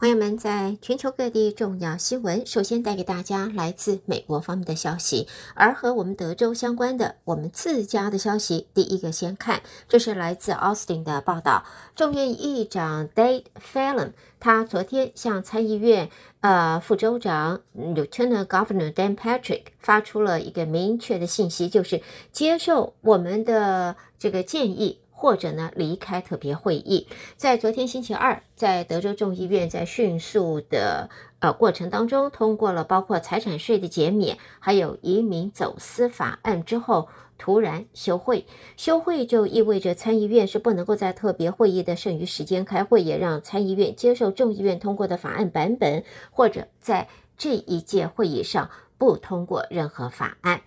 朋友们，在全球各地重要新闻，首先带给大家来自美国方面的消息，而和我们德州相关的，我们自家的消息，第一个先看，这是来自 Austin 的报道。众议院议长 Dade Phelan，他昨天向参议院呃副州长 Lieutenant Governor Dan Patrick 发出了一个明确的信息，就是接受我们的这个建议。或者呢，离开特别会议。在昨天星期二，在德州众议院在迅速的呃过程当中通过了包括财产税的减免，还有移民走私法案之后，突然休会。休会就意味着参议院是不能够在特别会议的剩余时间开会，也让参议院接受众议院通过的法案版本，或者在这一届会议上不通过任何法案。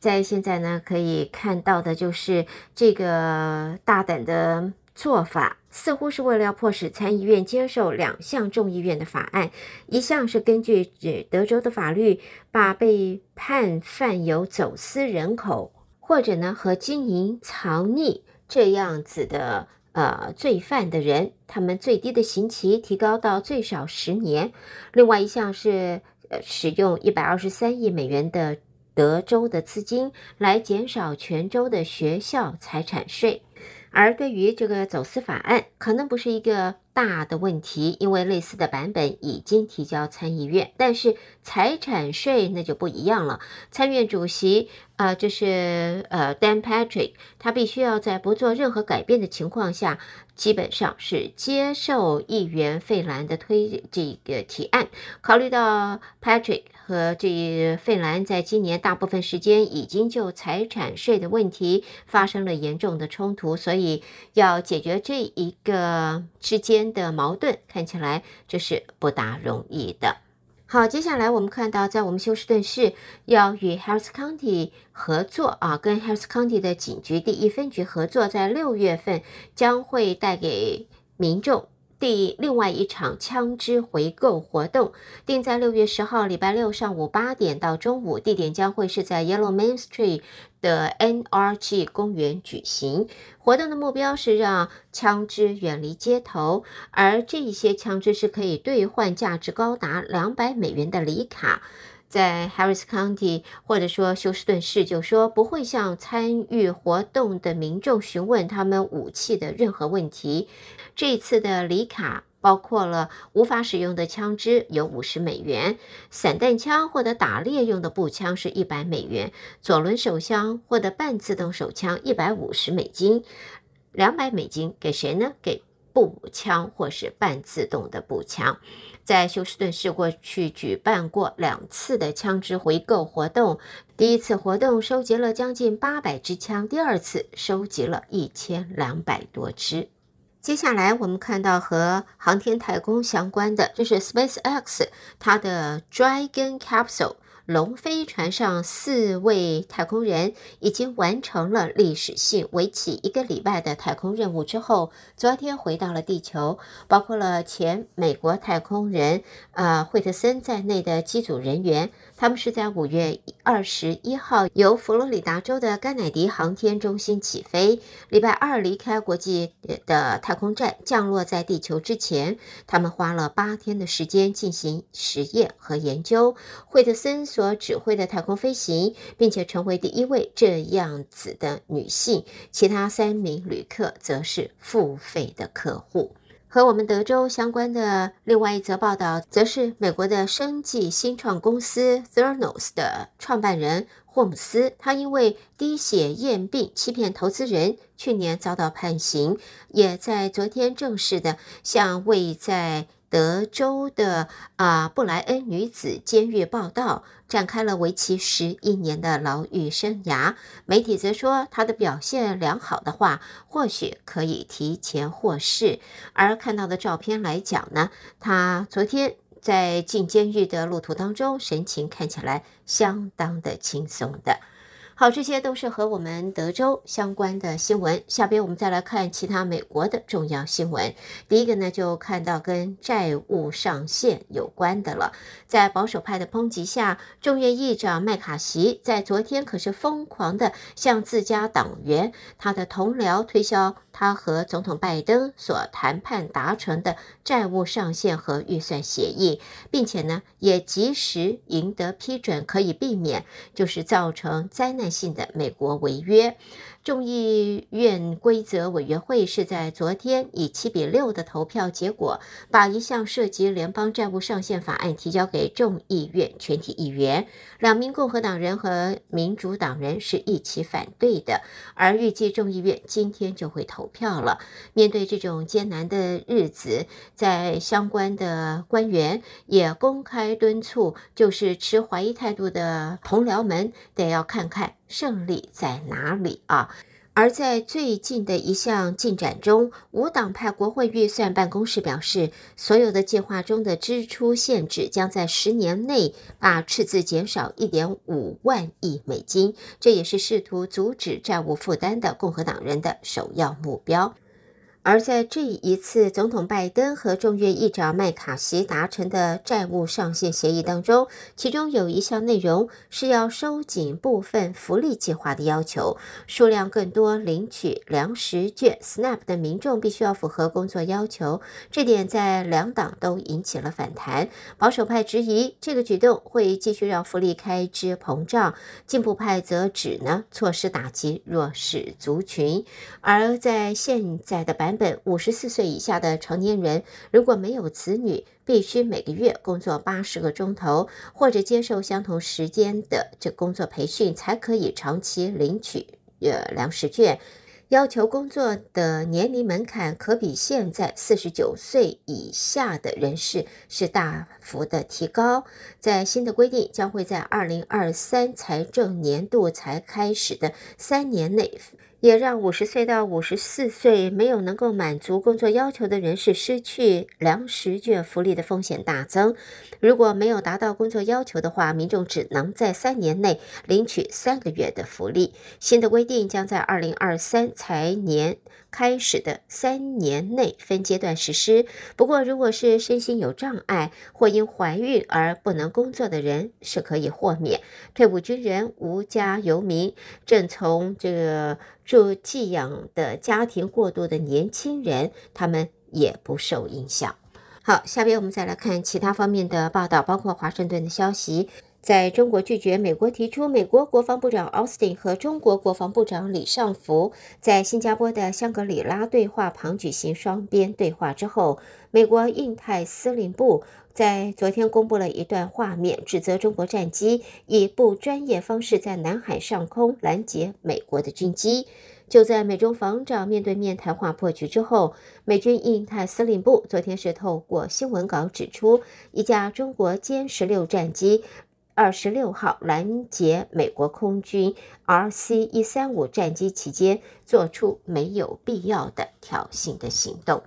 在现在呢，可以看到的就是这个大胆的做法，似乎是为了要迫使参议院接受两项众议院的法案。一项是根据德州的法律，把被判犯有走私人口或者呢和经营藏匿这样子的呃罪犯的人，他们最低的刑期提高到最少十年。另外一项是呃使用一百二十三亿美元的。德州的资金来减少全州的学校财产税，而对于这个走私法案，可能不是一个大的问题，因为类似的版本已经提交参议院。但是财产税那就不一样了，参院主席啊，就是呃 Dan Patrick，他必须要在不做任何改变的情况下。基本上是接受议员费兰的推这个提案。考虑到 Patrick 和这费兰在今年大部分时间已经就财产税的问题发生了严重的冲突，所以要解决这一个之间的矛盾，看起来这是不大容易的。好，接下来我们看到，在我们休斯顿市要与 Harris County 合作啊，跟 Harris County 的警局第一分局合作，在六月份将会带给民众。第另外一场枪支回购活动定在六月十号礼拜六上午八点到中午，地点将会是在 Yellow Main Street 的 NRG 公园举行。活动的目标是让枪支远离街头，而这些枪支是可以兑换价值高达两百美元的礼卡。在 Harris County 或者说休斯顿市，就说不会向参与活动的民众询问他们武器的任何问题。这一次的礼卡包括了无法使用的枪支有五十美元，散弹枪或者打猎用的步枪是一百美元，左轮手枪或者半自动手枪一百五十美金，两百美金给谁呢？给步枪或是半自动的步枪。在休斯顿市过去举办过两次的枪支回购活动，第一次活动收集了将近八百支枪，第二次收集了一千两百多支。接下来我们看到和航天太空相关的，这是 SpaceX 它的 Dragon Capsule。龙飞船上四位太空人已经完成了历史性为期一个礼拜的太空任务之后，昨天回到了地球，包括了前美国太空人呃惠特森在内的机组人员。他们是在五月二十一号由佛罗里达州的甘乃迪航天中心起飞，礼拜二离开国际的太空站，降落在地球之前，他们花了八天的时间进行实验和研究。惠特森所指挥的太空飞行，并且成为第一位这样子的女性，其他三名旅客则是付费的客户。和我们德州相关的另外一则报道，则是美国的生计新创公司 Theranos 的创办人霍姆斯，他因为滴血验病欺骗投资人，去年遭到判刑，也在昨天正式的向未在德州的啊布莱恩女子监狱报道，展开了为期十一年的牢狱生涯。媒体则说，他的表现良好的话，或许可以提前获释。而看到的照片来讲呢，他昨天在进监狱的路途当中，神情看起来相当的轻松的。好，这些都是和我们德州相关的新闻。下边我们再来看其他美国的重要新闻。第一个呢，就看到跟债务上限有关的了。在保守派的抨击下，众议议长麦卡锡在昨天可是疯狂的向自家党员、他的同僚推销他和总统拜登所谈判达成的债务上限和预算协议，并且呢，也及时赢得批准，可以避免就是造成灾难性的美国违约。众议院规则委员会是在昨天以七比六的投票结果，把一项涉及联邦债务上限法案提交给众议院全体议员。两名共和党人和民主党人是一起反对的，而预计众议院今天就会投票了。面对这种艰难的日子，在相关的官员也公开敦促，就是持怀疑态度的同僚们得要看看。胜利在哪里啊？而在最近的一项进展中，无党派国会预算办公室表示，所有的计划中的支出限制将在十年内把赤字减少一点五万亿美金，这也是试图阻止债务负担的共和党人的首要目标。而在这一次总统拜登和众议议长麦卡锡达成的债务上限协议当中，其中有一项内容是要收紧部分福利计划的要求，数量更多领取粮食券 SNAP 的民众必须要符合工作要求。这点在两党都引起了反弹。保守派质疑这个举动会继续让福利开支膨胀，进步派则指呢措施打击弱势族群。而在现在的版。本五十四岁以下的成年人，如果没有子女，必须每个月工作八十个钟头，或者接受相同时间的这工作培训，才可以长期领取呃粮食券。要求工作的年龄门槛可比现在四十九岁以下的人士是大幅的提高。在新的规定将会在二零二三财政年度才开始的三年内。也让五十岁到五十四岁没有能够满足工作要求的人士失去粮食券福利的风险大增。如果没有达到工作要求的话，民众只能在三年内领取三个月的福利。新的规定将在二零二三财年开始的三年内分阶段实施。不过，如果是身心有障碍或因怀孕而不能工作的人，是可以豁免。退伍军人、无家游民、正从这个。住寄养的家庭过渡的年轻人，他们也不受影响。好，下边我们再来看其他方面的报道，包括华盛顿的消息。在中国拒绝美国提出美国国防部长奥斯汀和中国国防部长李尚福在新加坡的香格里拉对话旁举行双边对话之后，美国印太司令部在昨天公布了一段画面，指责中国战机以不专业方式在南海上空拦截美国的军机。就在美中防长面对面谈话破局之后，美军印太司令部昨天是透过新闻稿指出，一架中国歼十六战机。二十六号拦截美国空军 RC 一三五战机期间，做出没有必要的挑衅的行动。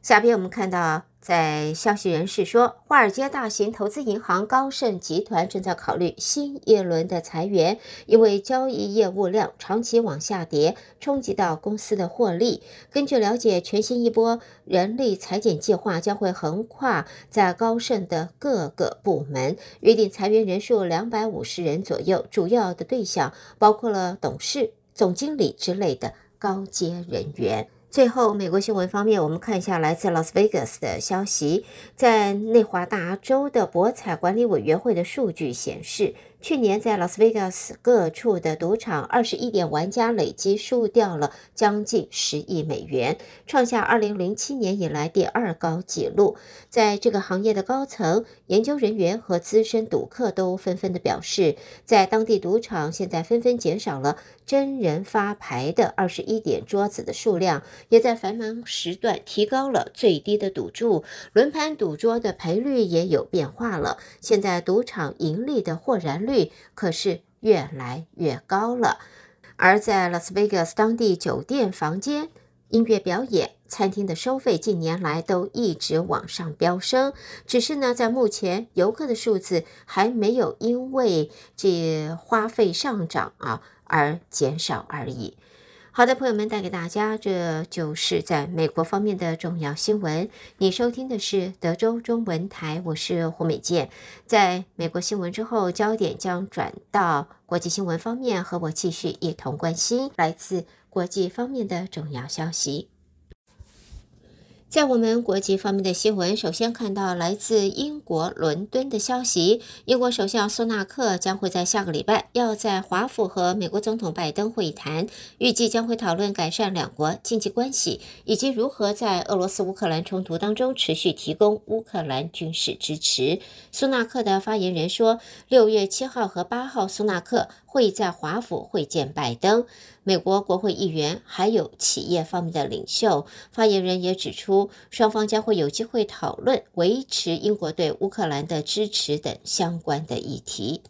下边我们看到。在消息人士说，华尔街大型投资银行高盛集团正在考虑新一轮的裁员，因为交易业务量长期往下跌，冲击到公司的获利。根据了解，全新一波人力裁减计划将会横跨在高盛的各个部门，预定裁员人数两百五十人左右，主要的对象包括了董事、总经理之类的高阶人员。最后，美国新闻方面，我们看一下来自拉斯维加斯的消息，在内华达州的博彩管理委员会的数据显示。去年在拉斯维加斯各处的赌场，二十一点玩家累计输掉了将近十亿美元，创下二零零七年以来第二高纪录。在这个行业的高层、研究人员和资深赌客都纷纷的表示，在当地赌场现在纷纷减少了真人发牌的二十一点桌子的数量，也在繁忙时段提高了最低的赌注，轮盘赌桌的赔率也有变化了。现在赌场盈利的豁然率。可是越来越高了，而在拉斯维加斯当地酒店房间、音乐表演、餐厅的收费近年来都一直往上飙升，只是呢，在目前游客的数字还没有因为这花费上涨啊。而减少而已。好的，朋友们，带给大家，这就是在美国方面的重要新闻。你收听的是德州中文台，我是胡美健。在美国新闻之后，焦点将转到国际新闻方面，和我继续一同关心来自国际方面的重要消息。在我们国际方面的新闻，首先看到来自英国伦敦的消息：英国首相苏纳克将会在下个礼拜要在华府和美国总统拜登会谈，预计将会讨论改善两国经济关系，以及如何在俄罗斯乌克兰冲突当中持续提供乌克兰军事支持。苏纳克的发言人说，六月七号和八号，苏纳克会在华府会见拜登。美国国会议员还有企业方面的领袖，发言人也指出，双方将会有机会讨论维持英国对乌克兰的支持等相关的议题。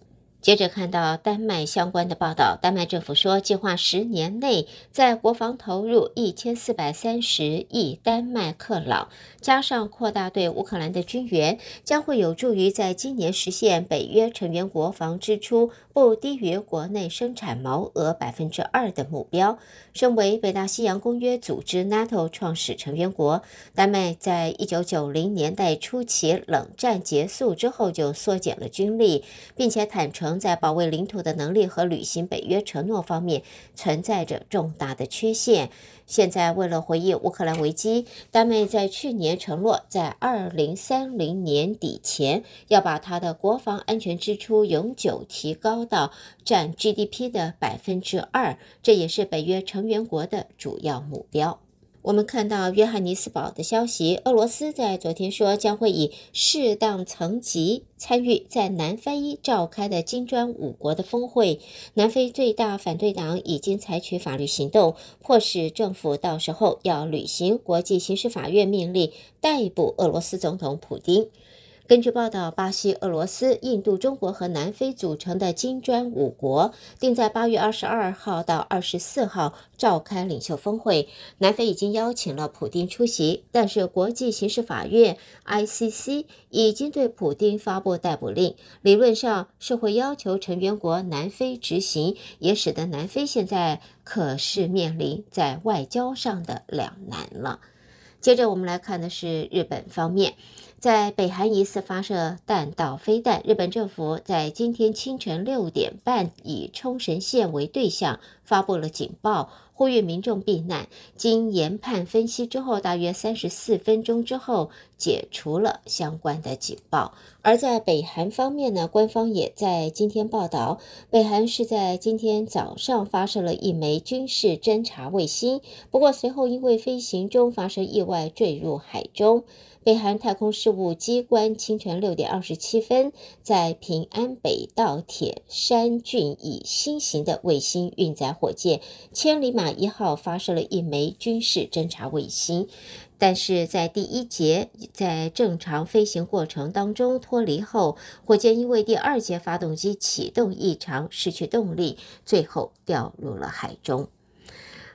接着看到丹麦相关的报道，丹麦政府说，计划十年内在国防投入一千四百三十亿丹麦克朗，加上扩大对乌克兰的军援，将会有助于在今年实现北约成员国防支出不低于国内生产毛额百分之二的目标。身为北大西洋公约组织 NATO 创始成员国，丹麦在一九九零年代初期冷战结束之后就缩减了军力，并且坦诚。在保卫领土的能力和履行北约承诺方面存在着重大的缺陷。现在，为了回应乌克兰危机，丹麦在去年承诺，在二零三零年底前要把它的国防安全支出永久提高到占 GDP 的百分之二，这也是北约成员国的主要目标。我们看到约翰尼斯堡的消息，俄罗斯在昨天说将会以适当层级参与在南非召开的金砖五国的峰会。南非最大反对党已经采取法律行动，迫使政府到时候要履行国际刑事法院命令，逮捕俄罗斯总统普京。根据报道，巴西、俄罗斯、印度、中国和南非组成的金砖五国定在八月二十二号到二十四号召开领袖峰会。南非已经邀请了普丁出席，但是国际刑事法院 （ICC） 已经对普丁发布逮捕令，理论上是会要求成员国南非执行，也使得南非现在可是面临在外交上的两难了。接着我们来看的是日本方面。在北韩疑似发射弹道飞弹，日本政府在今天清晨六点半以冲绳县为对象发布了警报，呼吁民众避难。经研判分析之后，大约三十四分钟之后解除了相关的警报。而在北韩方面呢，官方也在今天报道，北韩是在今天早上发射了一枚军事侦察卫星，不过随后因为飞行中发生意外坠入海中。北韩太空事务机关清晨六点二十七分，在平安北道铁山郡以新型的卫星运载火箭“千里马一号”发射了一枚军事侦察卫星，但是在第一节在正常飞行过程当中脱离后，火箭因为第二节发动机启动异常，失去动力，最后掉入了海中。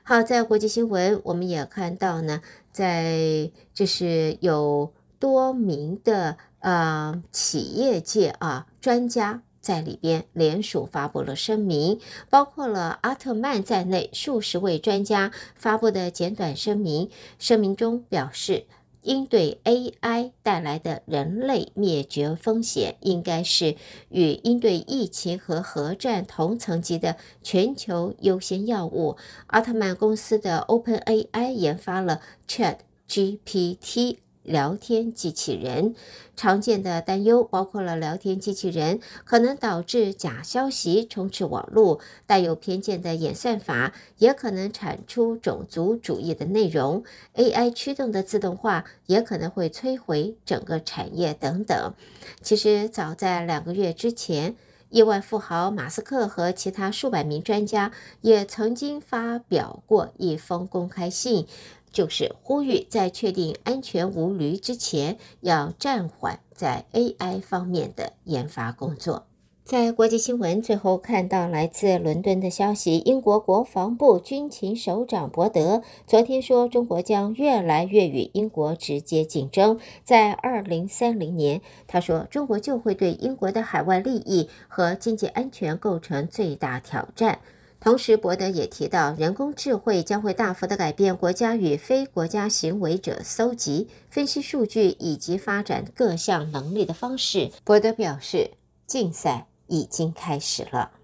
好，在国际新闻，我们也看到呢。在就是有多名的呃企业界啊专家在里边联署发布了声明，包括了阿特曼在内数十位专家发布的简短声明。声明中表示，应对 AI 带来的人类灭绝风险，应该是与应对疫情和核战同层级的全球优先药物。奥特曼公司的 OpenAI 研发了。ChatGPT 聊天机器人常见的担忧包括了聊天机器人可能导致假消息充斥网络，带有偏见的演算法也可能产出种族主义的内容，AI 驱动的自动化也可能会摧毁整个产业等等。其实早在两个月之前，亿万富豪马斯克和其他数百名专家也曾经发表过一封公开信。就是呼吁在确定安全无虞之前，要暂缓在 AI 方面的研发工作。在国际新闻最后看到来自伦敦的消息，英国国防部军情首长伯德昨天说，中国将越来越与英国直接竞争。在二零三零年，他说中国就会对英国的海外利益和经济安全构成最大挑战。同时，博德也提到，人工智慧将会大幅的改变国家与非国家行为者搜集、分析数据以及发展各项能力的方式。博德表示，竞赛已经开始了。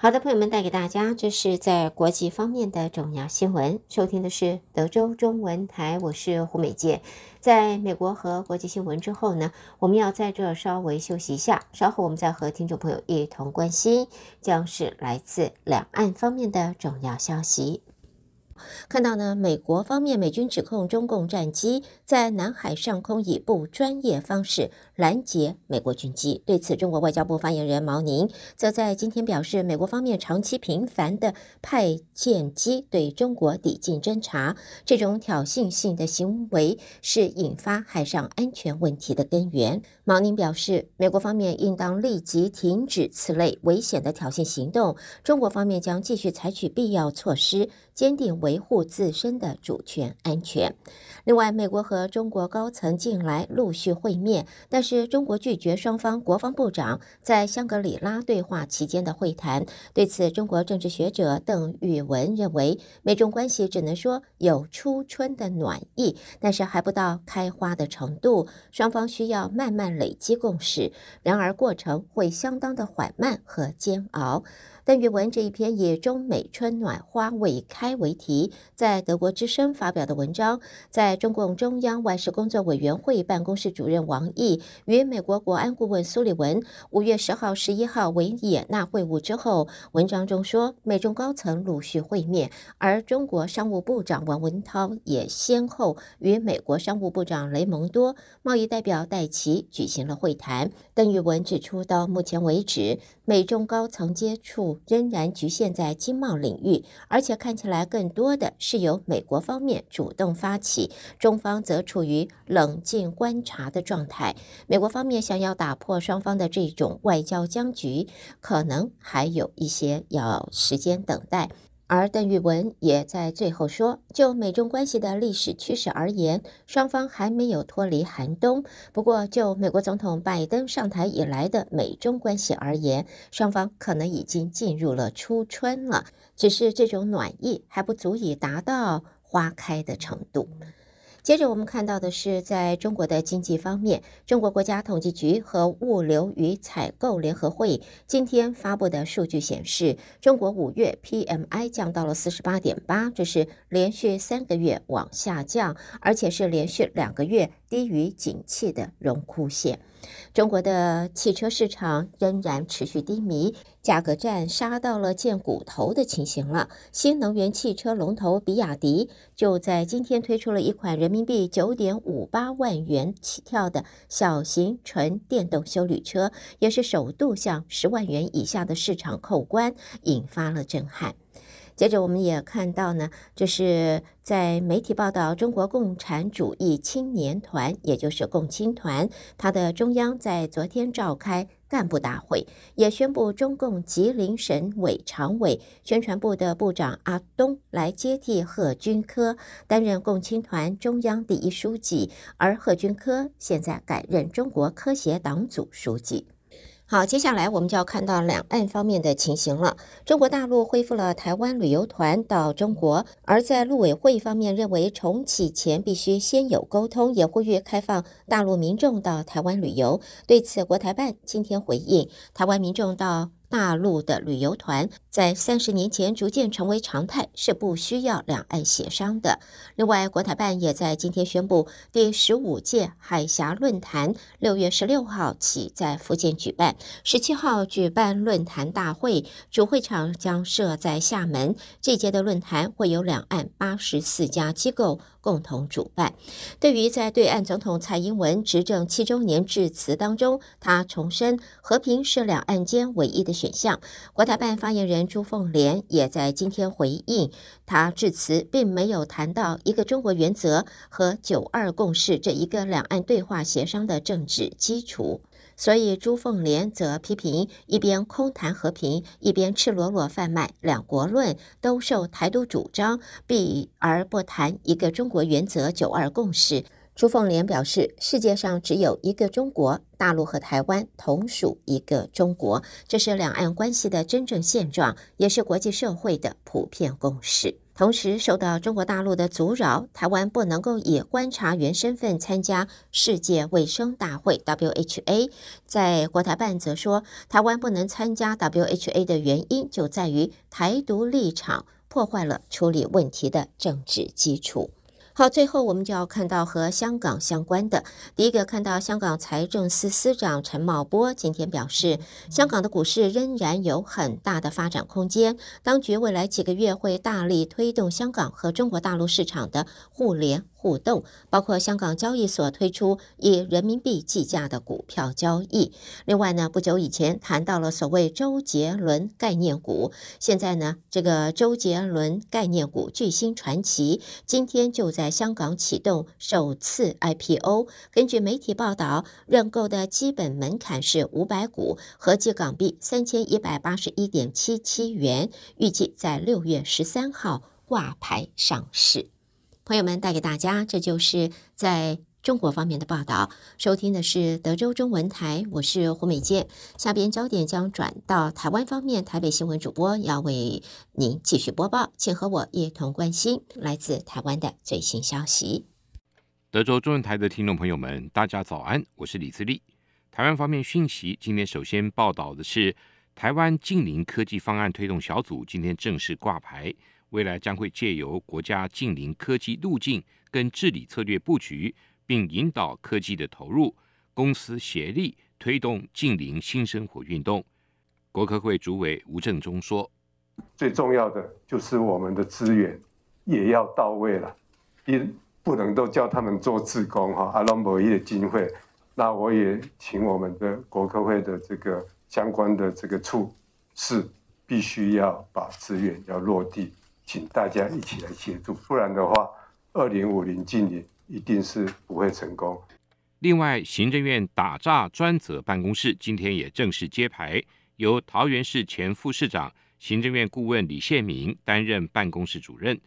好的，朋友们，带给大家这是在国际方面的重要新闻。收听的是德州中文台，我是胡美健。在美国和国际新闻之后呢，我们要在这稍微休息一下，稍后我们再和听众朋友一同关心，将是来自两岸方面的重要消息。看到呢，美国方面美军指控中共战机在南海上空以不专业方式拦截美国军机。对此，中国外交部发言人毛宁则在今天表示，美国方面长期频繁地派舰机对中国抵近侦察，这种挑衅性的行为是引发海上安全问题的根源。毛宁表示，美国方面应当立即停止此类危险的挑衅行动，中国方面将继续采取必要措施，坚定维护自身的主权安全。另外，美国和中国高层近来陆续会面，但是是中国拒绝双方国防部长在香格里拉对话期间的会谈。对此，中国政治学者邓宇文认为，美中关系只能说有初春的暖意，但是还不到开花的程度，双方需要慢慢累积共识。然而，过程会相当的缓慢和煎熬。邓玉文这一篇以“中美春暖花未开”为题，在德国之声发表的文章，在中共中央外事工作委员会办公室主任王毅与美国国安顾问苏利文五月十号、十一号维也纳会晤之后，文章中说，美中高层陆续会面，而中国商务部长王文涛也先后与美国商务部长雷蒙多、贸易代表戴琪举行了会谈。邓玉文指出，到目前为止，美中高层接触。仍然局限在经贸领域，而且看起来更多的是由美国方面主动发起，中方则处于冷静观察的状态。美国方面想要打破双方的这种外交僵局，可能还有一些要时间等待。而邓玉文也在最后说，就美中关系的历史趋势而言，双方还没有脱离寒冬。不过，就美国总统拜登上台以来的美中关系而言，双方可能已经进入了初春了，只是这种暖意还不足以达到花开的程度。接着我们看到的是，在中国的经济方面，中国国家统计局和物流与采购联合会今天发布的数据显示，中国五月 PMI 降到了四十八点八，这是连续三个月往下降，而且是连续两个月低于景气的荣枯线。中国的汽车市场仍然持续低迷，价格战杀到了见骨头的情形了。新能源汽车龙头比亚迪就在今天推出了一款人民币九点五八万元起跳的小型纯电动休旅车，也是首度向十万元以下的市场扣关，引发了震撼。接着，我们也看到呢，就是在媒体报道，中国共产主义青年团，也就是共青团，它的中央在昨天召开干部大会，也宣布中共吉林省委常委、宣传部的部长阿东来接替贺军科担任共青团中央第一书记，而贺军科现在改任中国科协党组书记。好，接下来我们就要看到两岸方面的情形了。中国大陆恢复了台湾旅游团到中国，而在陆委会方面认为重启前必须先有沟通，也呼吁开放大陆民众到台湾旅游。对此，国台办今天回应，台湾民众到大陆的旅游团在三十年前逐渐成为常态，是不需要两岸协商的。另外，国台办也在今天宣布，第十五届海峡论坛六月十六号起在福建举办，十七号举办论坛大会，主会场将设在厦门。这届的论坛会有两岸八十四家机构共同主办。对于在对岸总统蔡英文执政七周年致辞当中，他重申和平是两岸间唯一的选项。国台办发言人朱凤莲也在今天回应，他致辞并没有谈到一个中国原则和九二共识这一个两岸对话协商的政治基础。所以朱凤莲则批评一边空谈和平，一边赤裸裸贩卖两国论，兜售台独主张，避而不谈一个中国原则、九二共识。朱凤莲表示，世界上只有一个中国，大陆和台湾同属一个中国，这是两岸关系的真正现状，也是国际社会的普遍共识。同时，受到中国大陆的阻扰，台湾不能够以观察员身份参加世界卫生大会 （WHA）。在国台办则说，台湾不能参加 WHA 的原因就在于台独立场破坏了处理问题的政治基础。好，最后我们就要看到和香港相关的。第一个看到香港财政司司长陈茂波今天表示，香港的股市仍然有很大的发展空间，当局未来几个月会大力推动香港和中国大陆市场的互联。互动包括香港交易所推出以人民币计价的股票交易。另外呢，不久以前谈到了所谓周杰伦概念股，现在呢，这个周杰伦概念股巨星传奇今天就在香港启动首次 IPO。根据媒体报道，认购的基本门槛是五百股，合计港币三千一百八十一点七七元，预计在六月十三号挂牌上市。朋友们，带给大家，这就是在中国方面的报道。收听的是德州中文台，我是胡美健。下边焦点将转到台湾方面，台北新闻主播要为您继续播报，请和我一同关心来自台湾的最新消息。德州中文台的听众朋友们，大家早安，我是李自立。台湾方面讯息，今天首先报道的是，台湾净零科技方案推动小组今天正式挂牌。未来将会借由国家近零科技路径跟治理策略布局，并引导科技的投入，公司协力推动净零新生活运动。国科会主委吴政忠说：“最重要的就是我们的资源也要到位了，也不能都叫他们做志工哈，阿龙博一的经费。那我也请我们的国科会的这个相关的这个处是必须要把资源要落地。”请大家一起来协助，不然的话，二零五零净零一定是不会成功。另外，行政院打诈专责办公室今天也正式揭牌，由桃园市前副市长、行政院顾问李宪明担任办公室主任。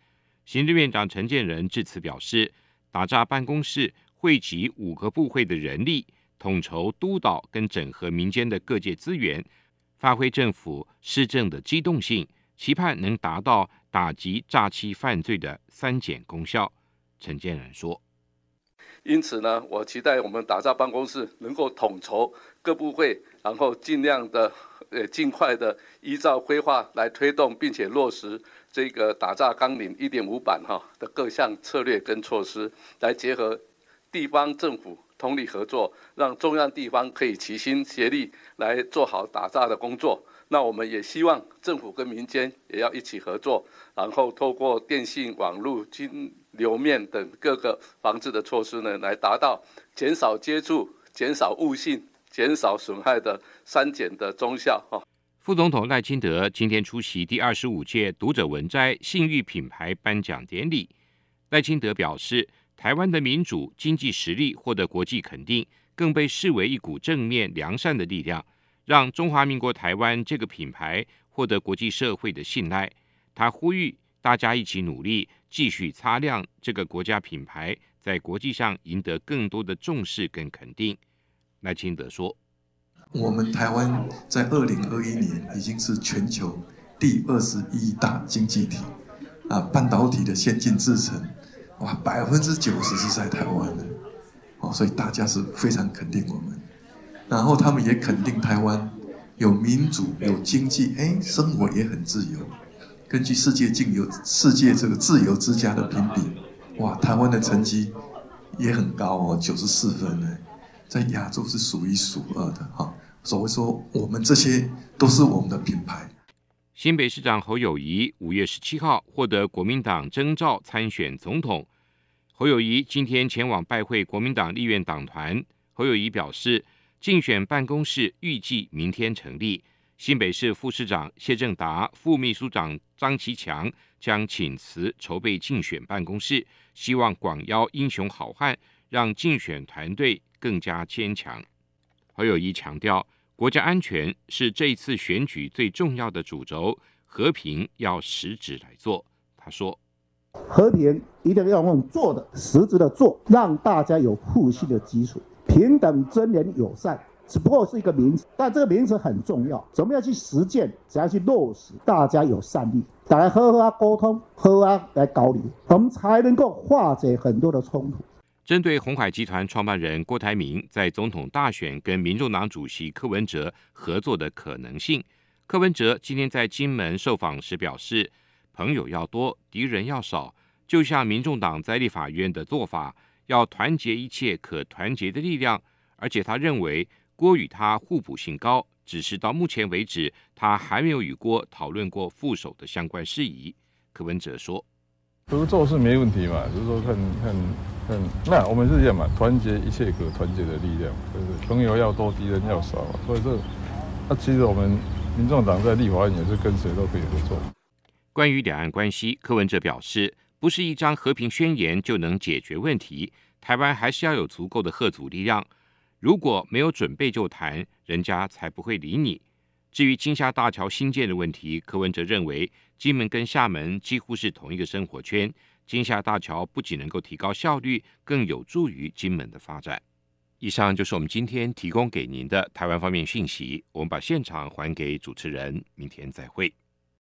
行政院长陈建仁致辞表示，打诈办公室汇集五个部会的人力，统筹督导跟整合民间的各界资源，发挥政府施政的机动性。期盼能达到打击诈欺犯罪的三减功效，陈建仁说。因此呢，我期待我们打诈办公室能够统筹各部会，然后尽量的呃尽快的依照规划来推动，并且落实这个打诈纲领一点五版哈的各项策略跟措施，来结合地方政府通力合作，让中央地方可以齐心协力来做好打诈的工作。那我们也希望政府跟民间也要一起合作，然后透过电信、网络、金流面等各个防治的措施呢，来达到减少接触、减少误信、减少损害的三减的中效。哈，副总统赖清德今天出席第二十五届读者文摘信誉品牌颁奖典礼。赖清德表示，台湾的民主经济实力获得国际肯定，更被视为一股正面良善的力量。让中华民国台湾这个品牌获得国际社会的信赖，他呼吁大家一起努力，继续擦亮这个国家品牌，在国际上赢得更多的重视跟肯定。赖清德说：“我们台湾在二零二一年已经是全球第二十一大经济体啊，半导体的先进制程，哇，百分之九十是在台湾的，哦，所以大家是非常肯定我们。”然后他们也肯定台湾有民主、有经济，哎，生活也很自由。根据世界自由世界这个自由之家的评比，哇，台湾的成绩也很高哦，九十四分呢，在亚洲是数一数二的哈。所以说，我们这些都是我们的品牌。新北市长侯友宜五月十七号获得国民党征召参选总统，侯友宜今天前往拜会国民党立院党团。侯友宜表示。竞选办公室预计明天成立，新北市副市长谢正达、副秘书长张其强将请辞筹备竞选办公室，希望广邀英雄好汉，让竞选团队更加坚强。侯友宜强调，国家安全是这一次选举最重要的主轴，和平要实质来做。他说：“和平一定要用做的，实质的做，让大家有互信的基础。平等、尊严、友善，只不过是一个名词，但这个名词很重要。怎么样去实践？怎样去落实？大家有善意，大家好好沟通，好好来交流，我们才能够化解很多的冲突。针对鸿海集团创办人郭台铭在总统大选跟民众党主席柯文哲合作的可能性，柯文哲今天在金门受访时表示。朋友要多，敌人要少，就像民众党在立法院的做法，要团结一切可团结的力量。而且他认为郭与他互补性高，只是到目前为止，他还没有与郭讨论过副手的相关事宜。柯文哲说：“合作是没问题嘛，就是说看看看，那我们是这样嘛，团结一切可团结的力量，就是朋友要多，敌人要少。所以这，那其实我们民众党在立法院也是跟谁都可以合作。”关于两岸关系，柯文哲表示，不是一张和平宣言就能解决问题，台湾还是要有足够的吓阻力量。如果没有准备就谈，人家才不会理你。至于金厦大桥新建的问题，柯文哲认为，金门跟厦门几乎是同一个生活圈，金厦大桥不仅能够提高效率，更有助于金门的发展。以上就是我们今天提供给您的台湾方面讯息，我们把现场还给主持人，明天再会。